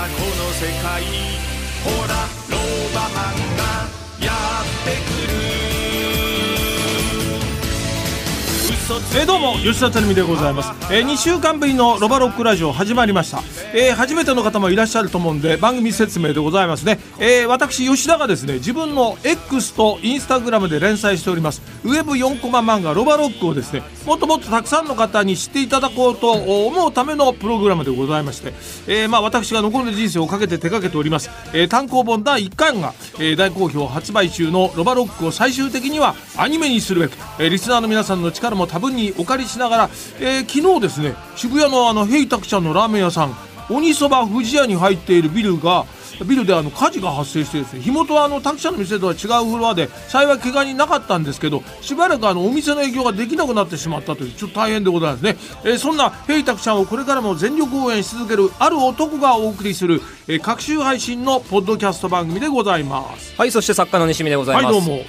この世界えーどうも吉田照美でございます、えー、2週間ぶりのロバロックラジオ始まりました、えー初めての方もいらっしゃると思うんで番組説明でございますね、えー私吉田がですね自分の X とインスタグラムで連載しておりますウェブ4コマ漫画ロバロックをですねもっともっとたくさんの方に知っていただこうと思うためのプログラムでございまして、えーまあ私が残る人生をかけて手掛けております、えー単行本第1巻が、えー大好評発売中のロバロックを最終的にはアニメにするべく、えーリスナーの皆さんの力も多分にお借りしながら、えー昨日ですね渋谷のあのヘイタクちゃんのラーメン屋さん鬼そば富士屋に入っているビルがビルであの火事が発生してですね火元はあのタクちゃんの店とは違うフロアで幸い怪我人なかったんですけどしばらくあのお店の営業ができなくなってしまったというちょっと大変でございますね、えーそんなヘイタクちゃんをこれからも全力応援し続けるある男がお送りする、えー、各週配信のポッドキャスト番組でございます。はいそして作家の西見でございます、はいどうも。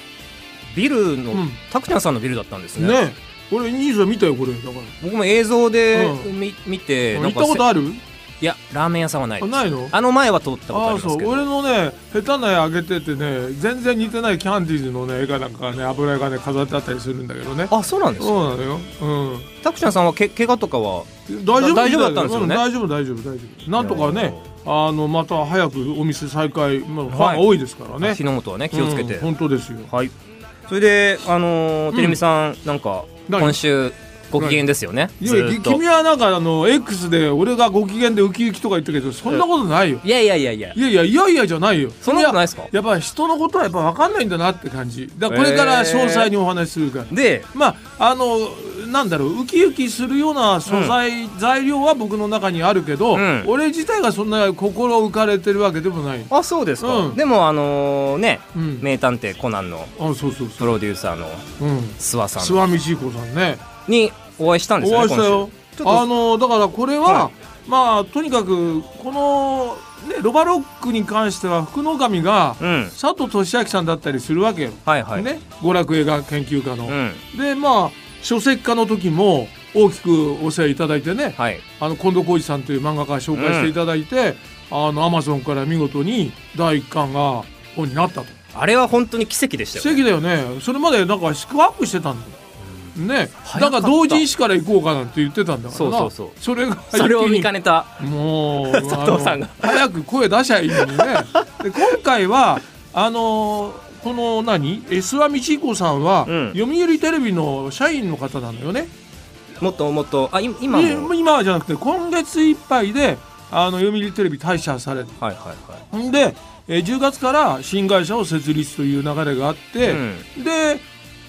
ビルの、うん。タクちゃんさんのビルだったんですね。ね俺兄さん見たよこれ。だから。僕も映像でう見,、見て行ったことある？るいやラーメン屋さんはないないの？あの前は通ったことありますけど。俺のね下手な絵あげててね全然似てないキャンディーズのね絵がなんかね油絵がね飾ってあったりするんだけどね。あそうなんですか？そうなのよ。うん。タクちゃんさんはけ怪我とかは大丈夫？大丈夫だったんですよね？う大丈夫大丈夫大丈夫。なんとかねあのまた早くお店再開、まあ、ファンが多いですからね、火の元はね気をつけて、うん本当ですよ。はい。それであのー、テレミさんなんか何今週ご機嫌ですよね。いや君はなんかあの X で俺がご機嫌でウキウキとか言ったけどそんなことないよ。いやいやいやいや。いやいやいや。いやじゃないよ。そんなことないですか？やっぱ人のことはやっぱ分かんないんだなって感じ。だからこれから詳細にお話しするから、でまああのなんだろうウキウキするような素材、材料は僕の中にあるけど、うん。俺自体がそんな心浮かれてるわけでもない、あそうですか、うん。でもあのね、うん、名探偵コナンのあそうそうプロデューサーのうん、諏訪さん。諏訪道彦さんね。にお会いしたんですおよね会いしたよ。あのだからこれは、はまあとにかくこの、ね、ロバロックに関しては福の神がうん。佐藤俊明さんだったりするわけよ、はいはい、ね、娯楽映画研究家の。うん。でまあ書籍化の時も大きくお世話いただいてねはい。あの近藤浩二さんという漫画家紹介していただいて、あのアマゾンから見事に第一巻が本になったと。あれは本当に奇跡でしたよ、ね、奇跡だよね。それまでなんか四苦八苦してたんだよ。ね。だから同人誌から行こうかなんて言ってたんだからな。そうそうそう。それがそれを見かねねた。もう 佐藤さんが。早く声出しゃいいのにね。で今回はあのこの何？諏訪道彦さんは、うん。読売テレビの社員の方なのよね。もっともっとあい今も。い今じゃなくて今月いっぱいであの読売テレビ退社される。はいはいはんで、えー10月から新会社を設立という流れがあっい、て、うん。で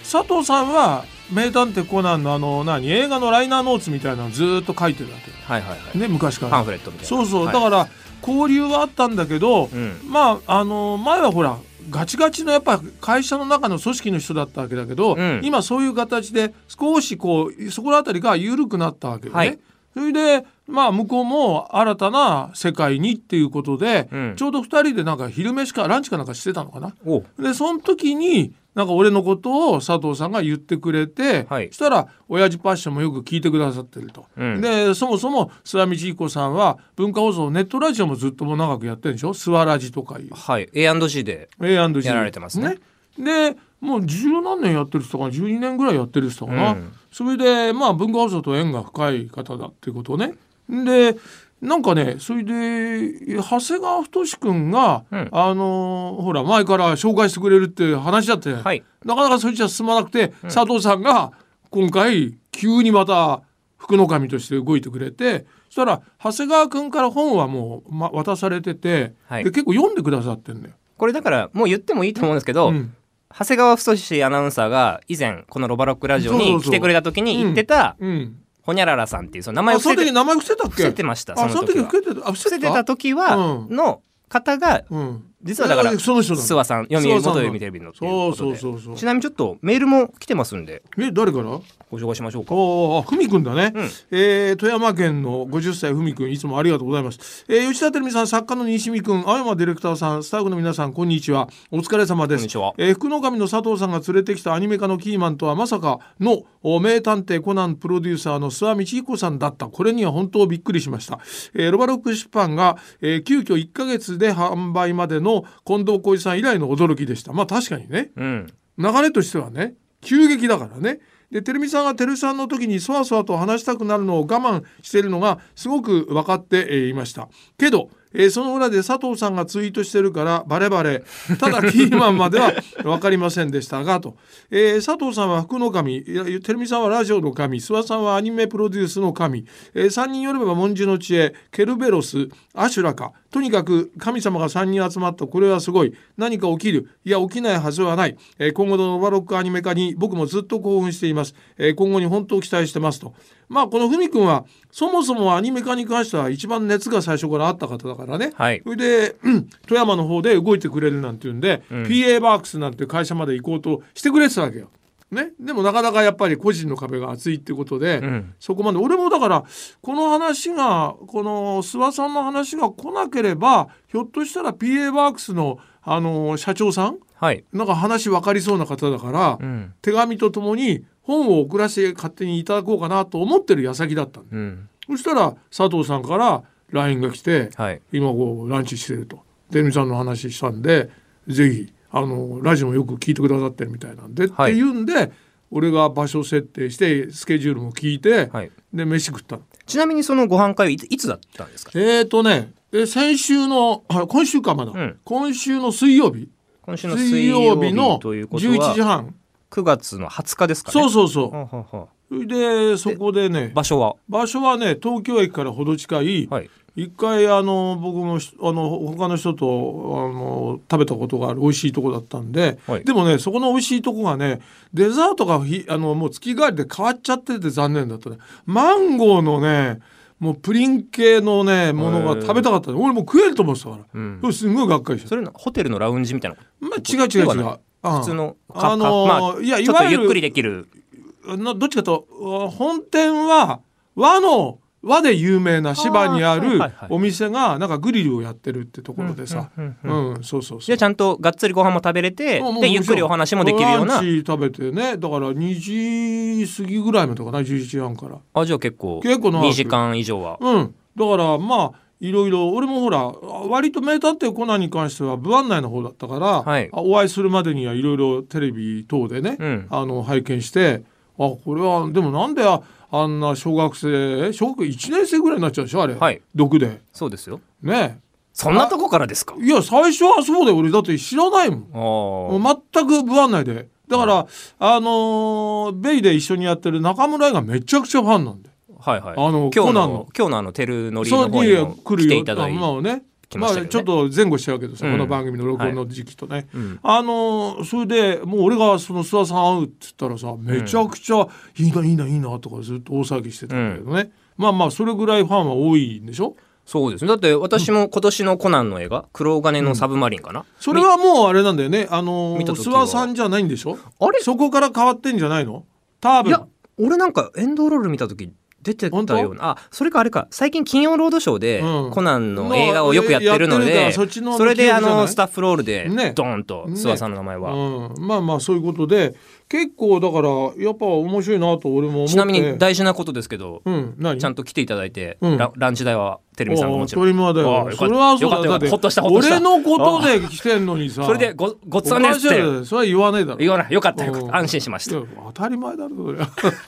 佐藤さんは名探偵コナンのあの何？映画のライナーノーツみたいなのずーっと書いてるわけよ。はいはいはい、ね昔から。パンフレットみたいな。そうそう、はい。だから交流はあったんだけど、うん。まああの前はほらガチガチのやっぱ会社の中の組織の人だったわけだけど、うん今そういう形で少しこうそこら辺りが緩くなったわけよね。はいそれでまあ向こうも新たな世界にっていうことで、うんちょうど2人でなんか昼飯かランチかなんかしてたのかな。おでその時になんか俺のことを佐藤さんが言ってくれて、はい。そしたら親父パッションもよく聞いてくださってると。うん。でそもそも諏訪道彦さんは文化放送ネットラジオもずっとも長くやってるでしょ？諏訪ラジとかいう。はい。A&G でやられてますね。でもう十何年やってる人かな？12年ぐらいやってる人かな、うん。それでまあ文化放送と縁が深い方だっていうことね。でなんかねそれで長谷川太君が、うん。あのほら前から紹介してくれるって話だって、はい。なかなかそっちは進まなくて、佐藤さんが今回急にまた福の神として動いてくれてそしたら長谷川君から本はもう、ま、渡されてて、はい。で結構読んでくださってんだよ。これだからもう言ってもいいと思うんですけど、うん。長谷川太アナウンサーが以前このロバロックラジオに来てくれた時に言ってたうん、ほにゃららさんっていうその名前をあその伏せて時名前伏せたっけ？伏せてまましたあその時その時は伏せてた。あ伏伏せてた時は、うん。の方がうん実はだからえその人諏訪さん読売元読売テレビのうことそうでそうそうそう。ちなみにちょっとメールも来てますんで。え誰から？ご紹介しましょうか。おお、ふみくんだね、うん。えー富山県の50歳ふみくんいつもありがとうございます、えー吉田照美さん作家の西見くん青山ディレクターさんスタッフの皆さんこんにちは。お疲れ様です。こんにちは。えー福の神の佐藤さんが連れてきたアニメ化のキーマンとはまさかのお名探偵コナンプロデューサーの諏訪道彦さんだった。これには本当びっくりしました、えーロバロック出版が、えー急遽1ヶ月で販売までの近藤浩一さん以来の驚きでした。まあ確かにね。うん。流れとしてはね急激だからね。でてるみさんがてるさんの時にそわそわと話したくなるのを我慢しているのがすごく分かってえーいました。けど、えーその裏で佐藤さんがツイートしてるからバレバレ。ただキーマンまでは分かりませんでしたがと、えー佐藤さんは福の神。いやてるみさんはラジオの神。諏訪さんはアニメプロデュースの神、え3人よれば文殊の知恵。ケルベロスアシュラかとにかく神様が3人集まった。これはすごい。何か起きる。いや起きないはずはない、えー今後のノバロックアニメ化に僕もずっと興奮しています、えー今後に本当期待してます。と。まあこのふみくんはそもそもアニメ化に関しては一番熱が最初からあった方だからね、はい。それで、うん富山の方で動いてくれるなんていうんで、PA バークスなんて会社まで行こうとしてくれてたわけよ。ね、でもなかなかやっぱり個人の壁が厚いってことで、ん。そこまで。俺もだからこの話がこの諏訪さんの話が来なければひょっとしたら PA バークスのあの社長さんはい。なんか話分かりそうな方だから、うん。手紙とともに本を送らせて勝手にいただこうかなと思ってる矢先だったのうん。そしたら佐藤さんから LINE が来て、はい。今こうランチしてると。デミさんの話したんでぜひあのラジオもよく聞いてくださってるみたいなんで、はいってい。うんで俺が場所設定してスケジュールも聞いて、はい。で飯食ったの。ちなみにそのご飯会はいついつだったんですか？えーとねえ先週のあ今週かまだ、うん。今週の水曜日。今週の水水曜日のということ11時は半9月の20日ですかね。そうそうそう。でそこでねう場所は？場所はね東京駅からほど近い、はい。一回あの僕もしあの他の人とあの食べたことがある美味しいとこだったんで、はい。でもねそこの美味しいとこがねデザートがひあのもう月替わりで変わっちゃってて残念だったね。マンゴーのねもうプリン系のねものが食べたかった。の俺もう食えると思ってたから、うん。それすんごいがっかりした。それのホテルのラウンジみたいなまあ違う違う違う普通のあのーまあいやいちょっとわゆっくりできる。などっちかとあ本店は和の和で有名な芝にあるお店がなんかグリルをやってるってところでさ。うんうんそうそうそう。じゃあちゃんとがっつりご飯も食べれてでゆっくりお話もできるような。食べてねだから2時過ぎぐらいまでかな11時半から。あじゃあ結構結構長く。2時間以上は。うん。だからまあいろいろ俺もほら割と名探偵コナンに関しては部案内の方だったから、はい。あお会いするまでにはいろいろテレビ等でね、うん。あの拝見してあこれはでもなんでああんな小学生小学1年生ぐらいになっちゃうでしょあれ、はい。毒で。そうですよ。ね。そんなとこからですか？いや最初はそうで俺だって知らないもん。全く部案内で。だから、あのーベイで一緒にやってる中村井がめちゃくちゃファンなんであはいはい。あの今日のの。今日のあのテルノリそうの方にも来来るよて。いただいて。まあね。まあちょっと前後しちゃうけどさ、うん。この番組の録音の時期とね、うん。あのーそれでもう俺がその諏訪さん会うって言ったらさめちゃくちゃいいないいないいなとかずっと大騒ぎしてたんだけどね、まあまあそれぐらいファンは多いんでしょ？そうですね。だって私も今年のコナンの映画「黒金のサブマリン」かな、それはもうあれなんだよね。あの諏訪さんじゃないんでしょ？あれ？そこから変わってんじゃないの？多分。いや俺なんかエンドロール見た時出てたような。あそれかあれか。最近金曜ロードショーで、うん。コナンの映画をよくやってるのでそっちのそれであのスタッフロールでね。ドーンとね諏訪さんの名前は、うん、まあまあそういうことで結構だからやっぱ面白いなと俺も思って。ちなみに大事なことですけど、うん何？ちゃんと来ていただいて、うん。ラランチ代はテレビさんがもちろん。おートリマーだよそれはそうだだってほっとしたほっとした。俺のことで来てんのにさ。それでごごちそうですって。それは言わねえだろ。言わない。よかったよかっうん。た安心しました。当たり前だろそ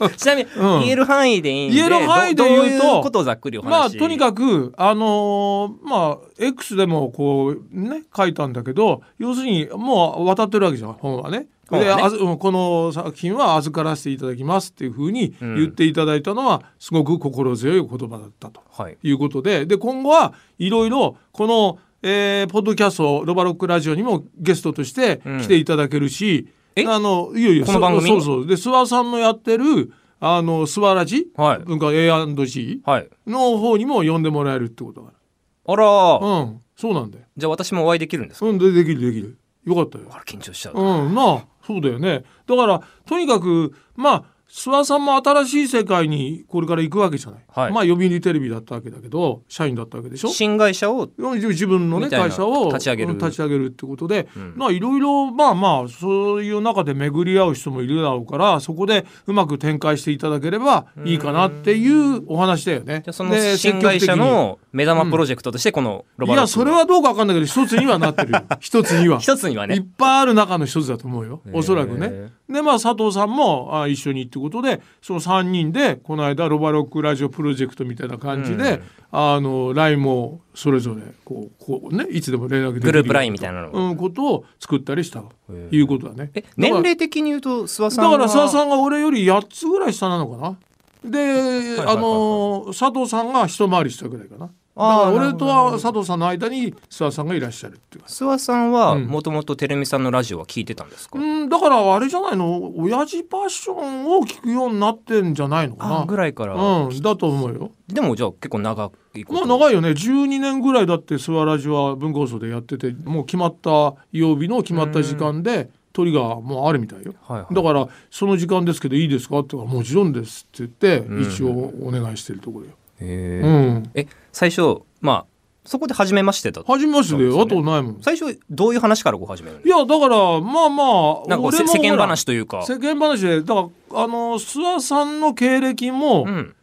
れ ちなみに、うん。言える範囲でいいんで言える範囲で言うとことをざっくりお話まあとにかくあのーまあ X でもこうね書いたんだけど要するにもう渡ってるわけじゃん本はね。で、本はね。あずうんこの作品は預からせていただきますっていうふうに言っていただいたのはすごく心強い言葉だったとはい。いうことでで今後はいろいろこの、えーポッドキャストロバロックラジオにもゲストとして来ていただけるし、え？あのいよいよこの番組？そうそうで諏訪さんのやってるあの諏訪ラジ、はい。文化 A&G はい。の方にも呼んでもらえるってことだかあらら。うん。そうなんだよ。じゃあ私もお会いできるんですか？うんでできるできる。よかったよ。緊張しちゃう、うんなあそうだよね。だからとにかくまあ諏訪さんも新しい世界にこれから行くわけじゃない、はい。まあ読売テレビだったわけだけど社員だったわけでしょ。新会社を？自分のね会社を立ち上げる。うん立ち上げるってことで、ん。まあいろいろまあまあそういう中で巡り合う人もいるだろうからそこでうまく展開していただければいいかなっていうお話だよね。で新会社の目玉プロジェクトとしてこのロバロックいやそれはどうかわかんないけど一つにはなってるよ。一つには。一つにはいねっぱいある中の一つだと思うよ。おそらくね。でまあ佐藤さんもあ一緒にってことでその3人でこの間ロバロックラジオプロジェクトみたいな感じで、あの LINE もそれぞれこうこうねいつでも連絡できるグループ LINE みたいなのうん、ことを作ったりしたということだね。え年齢的に言うと諏訪さんは？だから諏訪さんが俺より8つぐらい下なのかな。で、あの佐藤さんが一回り下ぐらいかな。あー俺とは佐藤さんの間に諏訪さんがいらっしゃるっていうか。諏訪さんはうんもともとテレミさんのラジオは聞いてたんですか、うん、だからあれじゃないの？親父パッションを聞くようになってんじゃないのかな。あぐらいから、うん、だと思うよ。でもじゃあ結構長いことまあ長いよね12年ぐらいだって諏訪ラジオは文化放送でやっててもう決まった曜日の決まった時間で鳥がもうあるみたいよ。はいはいだからその時間ですけどいいですか？って言らもちろんですって言ってうん一応お願いしてるところよ。へー。うん。え最初まあそこで初めましてだ初めましてでね。とないもん。最初どういう話からこう始めるんいやだからまあまあなんか世間話というか。世間話でだからあの諏訪さんの経歴も、うん。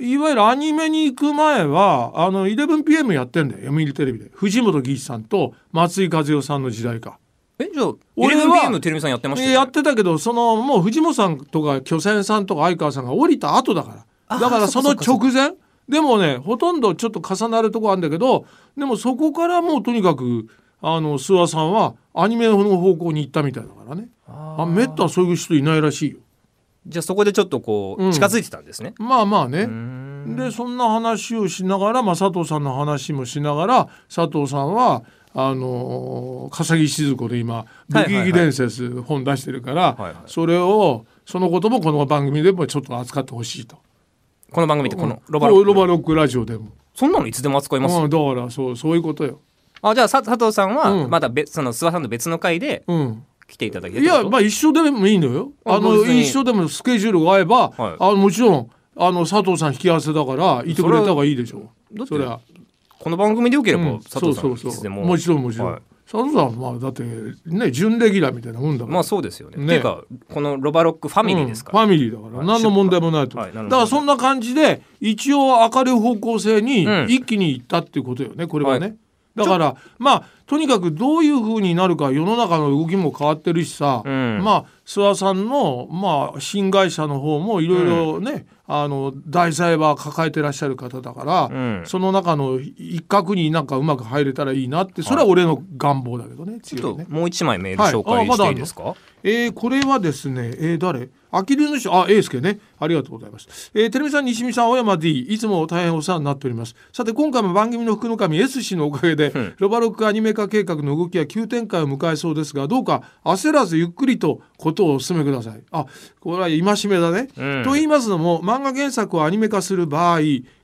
いわゆるアニメに行く前はあの 11PM やってんだよ。読売テレビで。藤本義一さんと松井和代さんの時代か。えじゃあ俺は 11PM テレミさんやってましたよ、ね、やってたけどそのもう藤本さんとか巨泉さんとか相川さんが降りた後だから。あだからその直前でもねほとんどちょっと重なるとこあるんだけどでもそこからもうとにかくあの諏訪さんはアニメの方向に行ったみたいだからね。あめったにそういう人いないらしいよ。じゃあそこでちょっとこううん。近づいてたんですね、まあまあね、でそんな話をしながら、まあ、佐藤さんの話もしながら佐藤さんはあのー笠木静子で今「はいはいはい。武器伝説」本出してるから、それをそのこともこの番組でもちょっと扱ってほしいと。この番組ってこのロロバロック、ロバロックラジオでも。そんなのいつでも扱います？よ、うん、だからそうそういうことよ。あじゃあさ佐藤さんはうん。また別その諏訪さんと別の回でうん、来ていただけるいやまあ一緒でもいいのよ。ああの一緒でもスケジュールが合えば、はい。あもちろんあの佐藤さん引き合わせだからいてくれた方がいいでしょだってそれは。この番組でよければ、うん。佐藤さんそうそうそう。いつでも。もちろんもちろん、はい佐藤さんはまあだってね準レギュラーみたいなもんだから、まあそうですよね。ね。っていうかこのロバロックファミリーですか。ら、うんファミリーだから、はい何の問題もないと、はいだからそんな感じで一応明るい方向性にうん。一気にいったっていうことよねこれはね、はい。だからまあとにかくどういうふうになるか世の中の動きも変わってるしさ、うん。まあ諏訪さんの、まあ、新会社の方もいろいろね、あの題材は抱えてらっしゃる方だから、うん。その中の一角になんかうまく入れたらいいなってそれは俺の願望だけどね。ちょっともう一枚メール紹介していいですか、えーこれはですね、えー誰？あきる主あ、英介ね。ありがとうございます。えー、テレビさん、西見さん、青山 D、いつも大変お世話になっております。さて、今回も番組の福の神 S 氏のおかげで、ん。ロバロックアニメ化計画の動きは急展開を迎えそうですが、どうか焦らずゆっくりとことをお進めください。あ、これは戒めだね。うんと言いますのも、漫画原作をアニメ化する場合、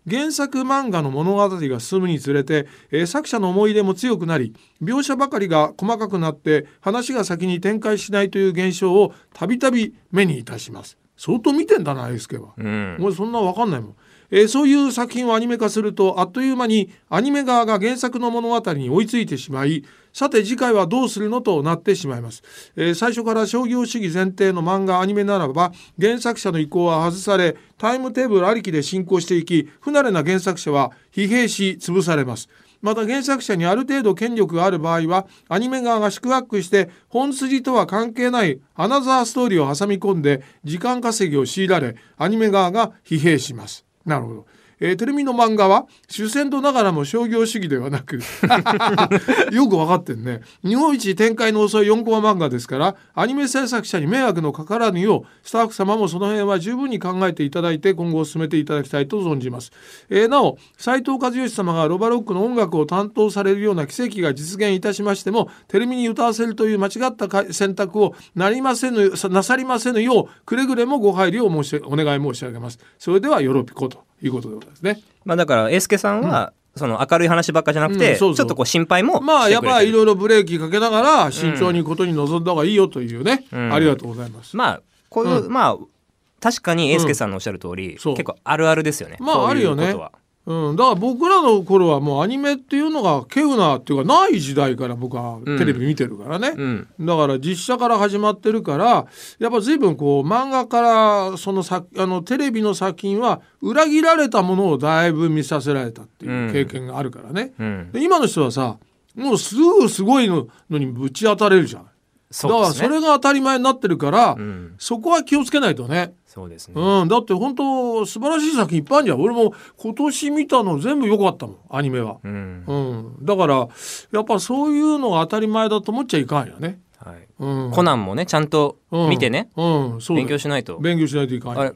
原作漫画の物語が進むにつれて、えー作者の思い入れも強くなり描写ばかりが細かくなって話が先に展開しないという現象をたびたび目にいたします。相当見てんだなエスケは、うん。もうそんなわかんないもん、えーそういう作品をアニメ化するとあっという間にアニメ側が原作の物語に追いついてしまいさて次回はどうするのとなってしまいます、えー最初から商業主義前提の漫画アニメならば原作者の意向は外されタイムテーブルありきで進行していき不慣れな原作者は疲弊し潰されますまた原作者にある程度権力がある場合はアニメ側が宿泊して本筋とは関係ないアナザーストーリーを挟み込んで時間稼ぎを強いられアニメ側が疲弊します。なるほど。えーテレビの漫画は主戦度ながらも商業主義ではなく よく分かってんね。日本一展開の遅い4コマ漫画ですからアニメ制作者に迷惑のかからぬようスタッフ様もその辺は十分に考えていただいて今後進めていただきたいと存じます、えーなお斉藤和義様がロバロックの音楽を担当されるような奇跡が実現いたしましてもテレビに歌わせるという間違った選択をなりませぬなさりませぬようくれぐれもご配慮を申しお願い申し上げます。それではよろぴこと。いうことでございますね。まあだからエスケさんは、その明るい話ばっかじゃなくて、うんそうそう。ちょっとこう心配もまあやっぱりいろろいろブレーキかけながら慎重にことに臨んだ方がいいよというね、うん。ありがとうございます。まあこういう、うまあ確かに英介さんのおっしゃる通り、そう。結構あるあるですよね。まあこういうあるよねことはうん、だから僕らの頃はもうアニメっていうのが稀有なっていうかない時代から僕はテレビ見てるからね、うん。だから実写から始まってるからやっぱ随分こう漫画からそのさあのテレビの作品は裏切られたものをだいぶ見させられたっていう経験があるからね、うん。で今の人はさもうすぐすごいののにぶち当たれるじゃん。だからそれが当たり前になってるから、うん。そこは気をつけないとね。そうですね、うん、だって本当素晴らしい作品いっぱいあるじゃん。俺も今年見たの全部良かったもんアニメは、うん。うん、だからやっぱそういうのが当たり前だと思っちゃいかんよね、はい。うん、コナンもねちゃんと見てね、うん、勉強しないと。勉強しないといかんよ。あれ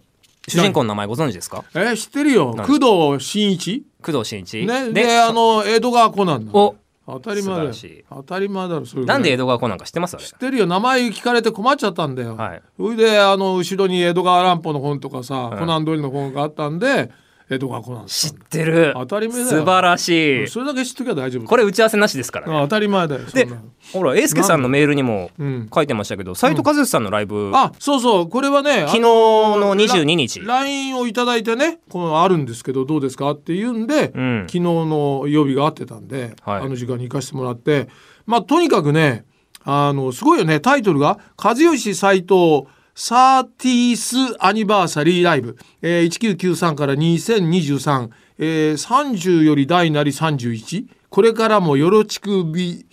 主人公の名前ご存知ですか？え知ってるよ。何工藤新一。工藤新一？ね。であの江戸川コナンなの。お当たり前だしい。当たり前だろそれなんで江戸川コナンか知ってます？知ってるよ。名前聞かれて困っちゃったんだよ、はい。それであの後ろに江戸川乱歩の本とかさ、い。コナン通りの本があったんで江戸川コナン知ってる。当たり前だよ。素晴らしい。それだけ知っときゃ大丈夫これ打ち合わせなしですからね。あ当たり前だよそでほら英介さんのメールにもうん。書いてましたけど斎藤和義さんのライブ、あそうそう。これはね昨日の22日。LINE をいただいてねこのあるんですけどどうですかって言うんで、うん。昨日の曜日が合ってたんで、はい。あの時間に行かせてもらってまあとにかくねあのすごいよね。タイトルが「和義斎藤サーティースアニバーサリーライブ」えー、1993から2023、えー、30より大なり31これからもよろちくビ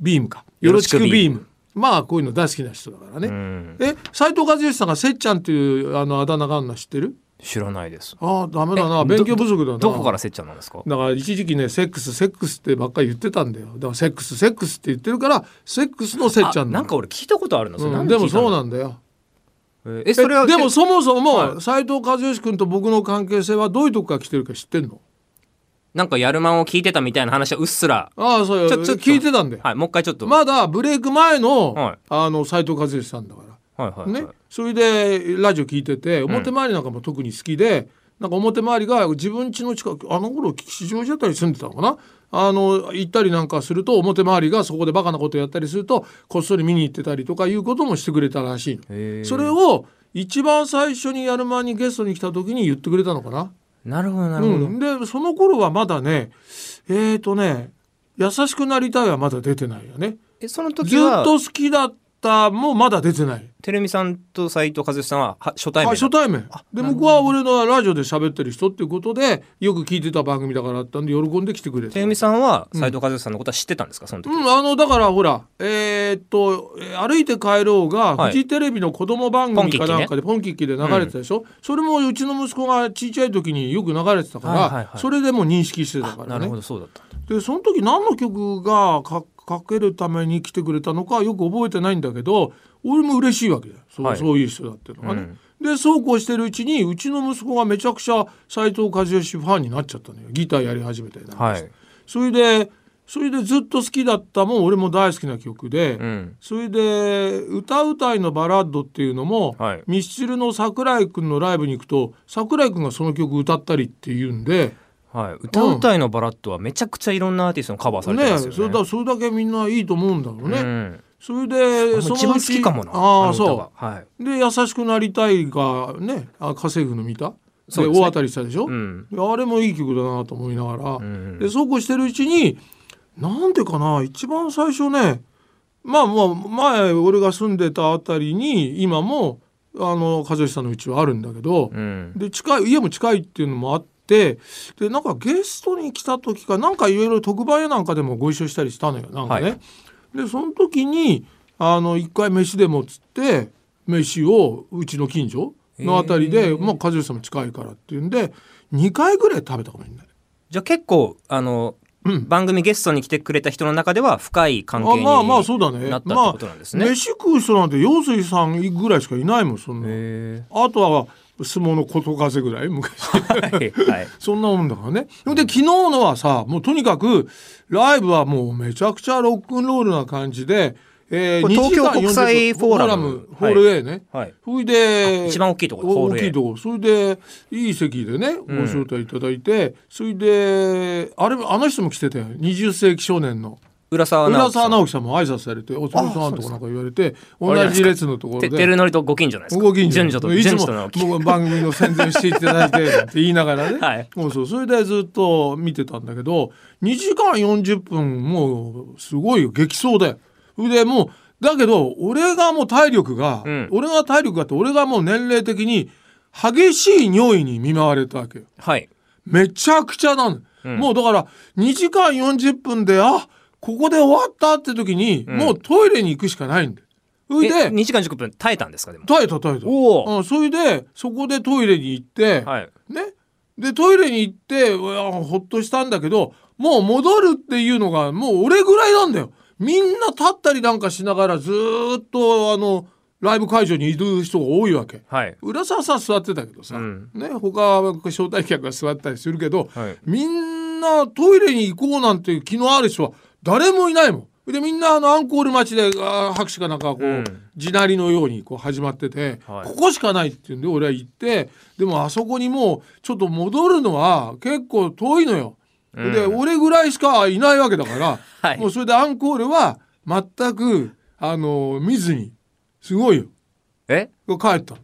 ビームか。よろちくビーム。まあこういうの大好きな人だからね、うん。え斉藤和義さんがせっちゃんっていうあのあだ名があるの知ってる？知らないです。ああダメだな。え勉強不足だな。どこからせっちゃんなんですか？だから一時期ねセックスセックスってばっかり言ってたんだよ。だからセックスセックスって言ってるからセックスのせっちゃんあなんか俺聞いたことあるの。う、なんんででもそうなんだよえそれはえでもそもそはも斉藤和義君と僕の関係性はどういうとこから来てるか知ってんの？なんかやるマンを聞いてたみたいな話はうっすら。ああそうよ。ちょちょっと聞いてたんだよ、はいもう一回ちょっと、まだブレイク前の、はい。あの斉藤和義さんだから。はいはいはい。ね、それでラジオ聞いてて表回りなんかも特に好きで、なんか表回りが自分家の近くあの頃吉祥寺あたり住んでたのかな？あの行ったりなんかすると表回りがそこでバカなことやったりするとこっそり見に行ってたりとかいうこともしてくれたらしいそれを一番最初にやる前にゲストに来た時に言ってくれたのかな？なるほどなるほど、うん、でその頃はまだねえー、とね「優しくなりたい」はまだ出てないよね。えそのずっと好きだったもまだ出てない。テレミさんと斉藤和義さんはは初対面はい、初対面。でなるほど。向こうは俺のラジオで喋ってる人っていうことでよく聞いてた番組だからあったんで喜んで来てくれたテレミさんは斉藤和義さんのことは知ってたんですか？その時、うん、あのだからほらえーっとえー歩いて帰ろうが、はい。フジテレビの子供番組かなんかでポンキッキで流れてたでしょ、それもうちの息子がちっちゃい時によく流れてたから、はいはいはい。それでもう認識してたからね。なるほどそうだったんだ。でその時何の曲がかかけるために来てくれたのかよく覚えてないんだけど俺も嬉しいわけだよ。そう,、はい。そういう人だっていうのがね。でそうこうしてるうちにうちの息子がめちゃくちゃ斉藤和義ファンになっちゃったのよ。ギターやり始めてはい。それでそれでずっと好きだったもん俺も大好きな曲で、うん。それで「歌うたいのバラッド」っていうのも、はい。ミスチルの桜井君のライブに行くと桜井君がその曲歌ったりっていうんで。はい、歌うたいのバラッドはめちゃくちゃいろんなアーティストのカバーされてねますよね。それだそれだけみんないいと思うんだろうね。うんそれでその一番好きかもな。ああそがはい。うで「優しくなりたい」がねあ家政婦の見た？ですねで大当たりしたでしょ、うん。あれもいい曲だなと思いながら、んでそうこうしてるうちになんでかな？一番最初ねまあまあ前俺が住んでたあたりに今もあの和義さんのうちはあるんだけど、うん。で近い家も近いっていうのもあってでなんかゲストに来た時かなんかいろいろ特番やなんかでもご一緒したりしたのよなんかね。はいでその時にあの一回飯でもっつって飯をうちの近所のあたりで、まあ、和義さんも近いからっていうんで2回ぐらい食べたかもしれない。じゃあ結構あの、うん番組ゲストに来てくれた人の中では深い関係にあまあまあそうだね。なったってまことなんですね。あ、飯食う人なんて陽水さんぐらいしかいないもんそんな。へあとは相撲の琴風ぐらい昔。ーはいはい。そんなもんだからね。で昨日のはさもうとにかくライブはもうめちゃくちゃロックンロールな感じでえー、東京2時間国際40分フォーラム。ホール A ね、はいそれで一番大きいところホール A 大きいとこ。それでいい席でねご招待いただいて、それであれあの人も来てたよ20世紀少年の浦沢直浦樹さん。樹さんも挨拶されて「お疲れさん」とかなんか言われて同じ列のところてで。テルノリとご近所ですか？ご近所。順序といつも番組の宣伝していただいてって言いながらね、はい。もうそうそれでずっと見てたんだけど2時間40分もうすごいよ激走ででもうだけど俺がもう体力が、うん。俺が体力があって俺がもう年齢的に激しい尿意に見舞われたわけよ。はい。めちゃくちゃなの、うん。もうだから2時間40分であここで終わったって時に、うん。もうトイレに行くしかないんだよ。それえで2時間10分耐えたんですかでも？耐えた耐えた。おお。うん、それでそこでトイレに行って、はい。ね。でトイレに行ってほっとしたんだけどもう戻るっていうのがもう俺ぐらいなんだよ。みんな立ったりなんかしながらずーっとあのライブ会場にいる人が多いわけ。はい。浦沢さん座ってたけどさ、うん。ね。他は招待客が座ったりするけど、はい。みんなトイレに行こうなんて気のある人は誰もいないもん。でみんなあのアンコール待ちで拍手かなんかこう、うん。地鳴りのようにこう始まってて、はい。ここしかないっていうんで俺は行ってでもあそこにもうちょっと戻るのは結構遠いのよ。うん。で俺ぐらいしかいないわけだから、はい。もうそれでアンコールは全くあの見ずにすごいよ。え？帰ったの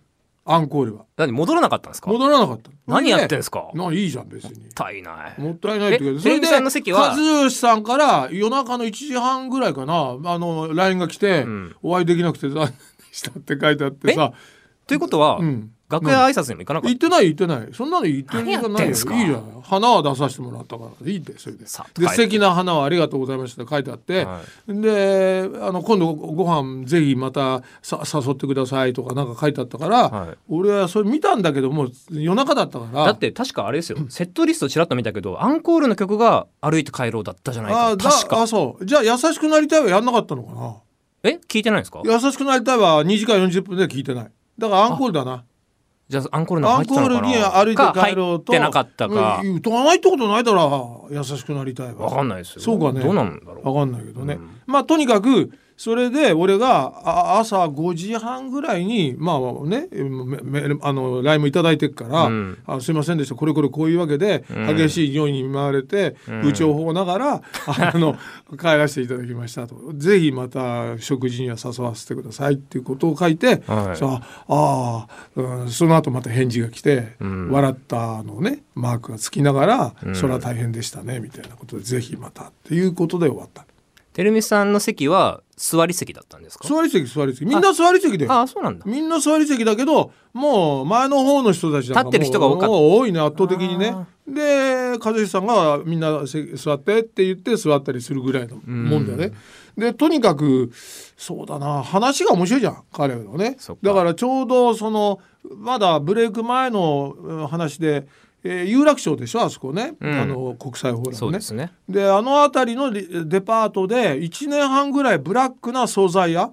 アンコールは。何戻らなかったんですか？戻らなかった。何やってんんですか？ないいじゃん別に。足りない。もったいないって言うけどそれで和義さんから夜中の1時半ぐらいかなあの LINE が来て、うん。お会いできなくて残念でしたって書いてあってさ、ということは、うん、楽屋挨拶にも行かなかっ行ってない行ってない。そんなの言ってる何やってんないよいいじゃん。花は出させてもらったから。いいって。それでさで素敵な花をありがとうございましたって書いてあって、はであの今度ご飯ぜひまたさ誘ってくださいとかなんか書いてあったから、はい。俺はそれ見たんだけどもう夜中だったから。だって確かあれですよ。セットリストちらっと見たけどアンコールの曲が歩いて帰ろうだったじゃないか確か。あそう。じゃあ優しくなりたいはやんなかったのかな？え？聞いてないんですか？優しくなりたいは2時間40分で聞いてない。だからアンコールだなじゃあアンコールのアンコールに歩いて帰ろうと。か入ってなかったか、うん歌わないってことないだろ優しくなりたいはわかんないですよ。そうかね。どうなんだろう。わかんないけどね、うんまあとにかくそれで俺があ朝5時半ぐらいにまあねあの LINE もいただいてるから、うん。あすいませんでした。これこれこういうわけで、うん。激しい匂いに見舞われて、うん。愚痴をほながら あの帰らせていただきましたと。ぜひまた食事には誘わせてください。っていうことを書いて、はい。さああー、うんその後また返事が来て、うん。笑ったのねマークがつきながら、うん。それは大変でしたねみたいなことでぜひまた。っていうことで終わった。てるみさんの席は座り席だったんですか？座り席座り席。みんな座り席だよ。ああそうなんだ。みんな座り席だけどもう前の方の人たち立ってる人が多かった。多いね圧倒的にね。あで和志さんがみんなせ座ってって言って座ったりするぐらいのもんだよね。でとにかくそうだな話が面白いじゃん彼のね。だからちょうどそのまだブレイク前のうん話で、えー有楽町でしょあそこね、うん。あの国際フォーラムね。ですね。であの辺りのリデパートで1年半ぐらいブラックな惣菜屋。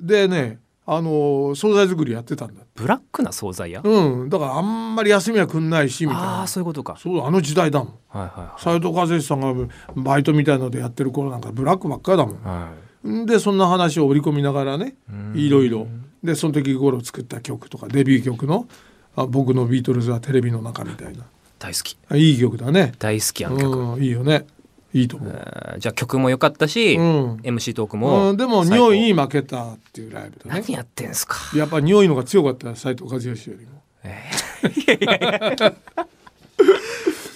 でねあの惣菜作りやってたんだ。ブラックな惣菜屋？うん。だからあんまり休みはくんないしみたいああなそういうことか。そうあの時代だもん。はいは斎藤和義さんがバイトみたいのでやってる頃なんかブラックばっかりだもいはい。んでそんな話を織り込みながらねいろいろ。でその時頃作った曲とかデビュー曲の「あ僕のビートルズはテレビの中」みたいな。大好き。あいい曲だね。大好きあの曲、うんいいよね。いいと思う。えーじゃあ曲も良かったし、うん。MC トークも、うん、でも匂いに負けたっていうライブだね。何やってんすか？やっぱ匂いのが強かった斎藤和義よりも。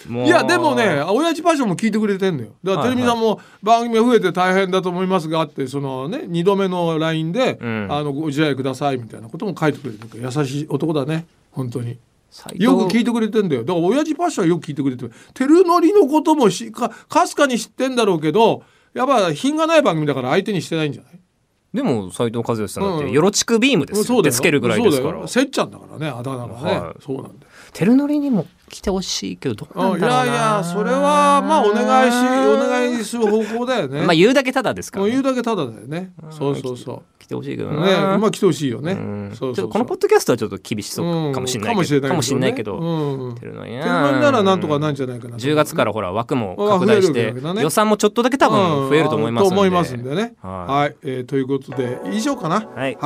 もう。いやでもね親父パッションも聞いてくれてんのよ。だからはいテレビさんも番組が増えて大変だと思いますがってそのね2度目の LINE で、うん。あのご自愛くださいみたいなことも書いてくれてる優しい男だね本当に。よく聞いてくれてんだよ。だから親父パッションはよく聞いてくれてる。テルノリのこともしかかすかに知ってんだろうけどやっぱ品がない番組だから相手にしてないんじゃない？でも斉藤和義さんだって、うんよろちくビームですよ。ってつけるぐらいですから。せっちゃんだからねあだ名がね、はい。そうなんだよ。テルノリにも来てほしいけどどうなうんいやいやそれはまあお願いしお願いする方向だよね。まあ言うだけただですから、ね、言うだけただだよね。そうそうそう。来てほしいけどな、ねまあ来てほしいよね、このポッドキャストはちょっと厳しそうかもしれないかもしれないけど、うん。うんてるのにならなんとかなんじゃないかなと10月からほら枠も拡大して予算もちょっとだけ多分増えると思いますんで、と思いますんでね。はい。はい、えーということで以上かな。はい。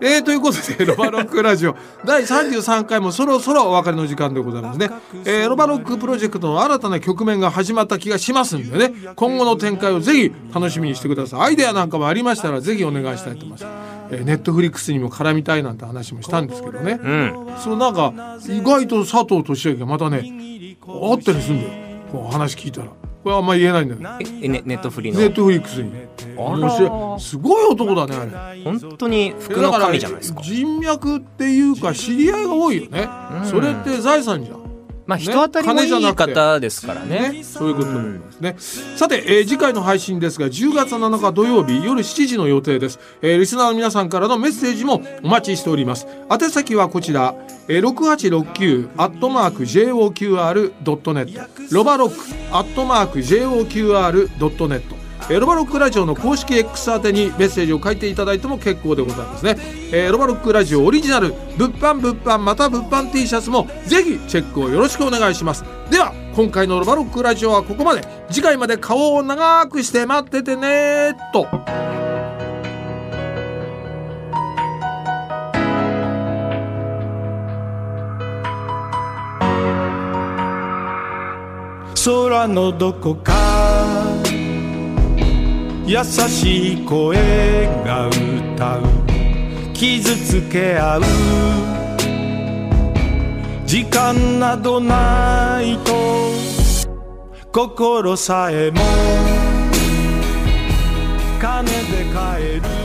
えーということで ロバロックラジオ。第33回もそろそろお別れの時間でございますね、えーロバロックプロジェクトの新たな局面が始まった気がしますんでね。今後の展開をぜひ楽しみにしてください。アイデアなんかもありましたらぜひお願いしたいと思いますえーネットフリックスにも絡みたいなんて話もしたんですけどね、うん。そうなんか意外と佐藤俊明がまたねあったりするんだよ。こう話聞いたら。これあんま言えないんだよええねネットフリの？ネットフリックスに。あら。面白い。すごい男だねあれ。本当に服の神じゃないですか。人脈っていうか知り合いが多いよね、それって財産じゃんまあ人当たりもいい方ですからね。ね、そういうことになりますね、さて、えー次回の配信ですが10月7日土曜日夜7時の予定です、えーリスナーの皆さんからのメッセージもお待ちしております。宛先はこちら、えー、6869アットマーク JOQR.net ロバロックアットマーク JOQR.net えロバロックラジオの公式 X 宛てにメッセージを書いていただいても結構でございますね、えロバロックラジオオリジナル物販物販また物販 T シャツもぜひチェックをよろしくお願いします。では今回のロバロックラジオはここまで。次回まで顔を長くして待っててねと。空のどこか優しい声が歌う。傷つけ合う。時間などないと。心さえも。金で買える。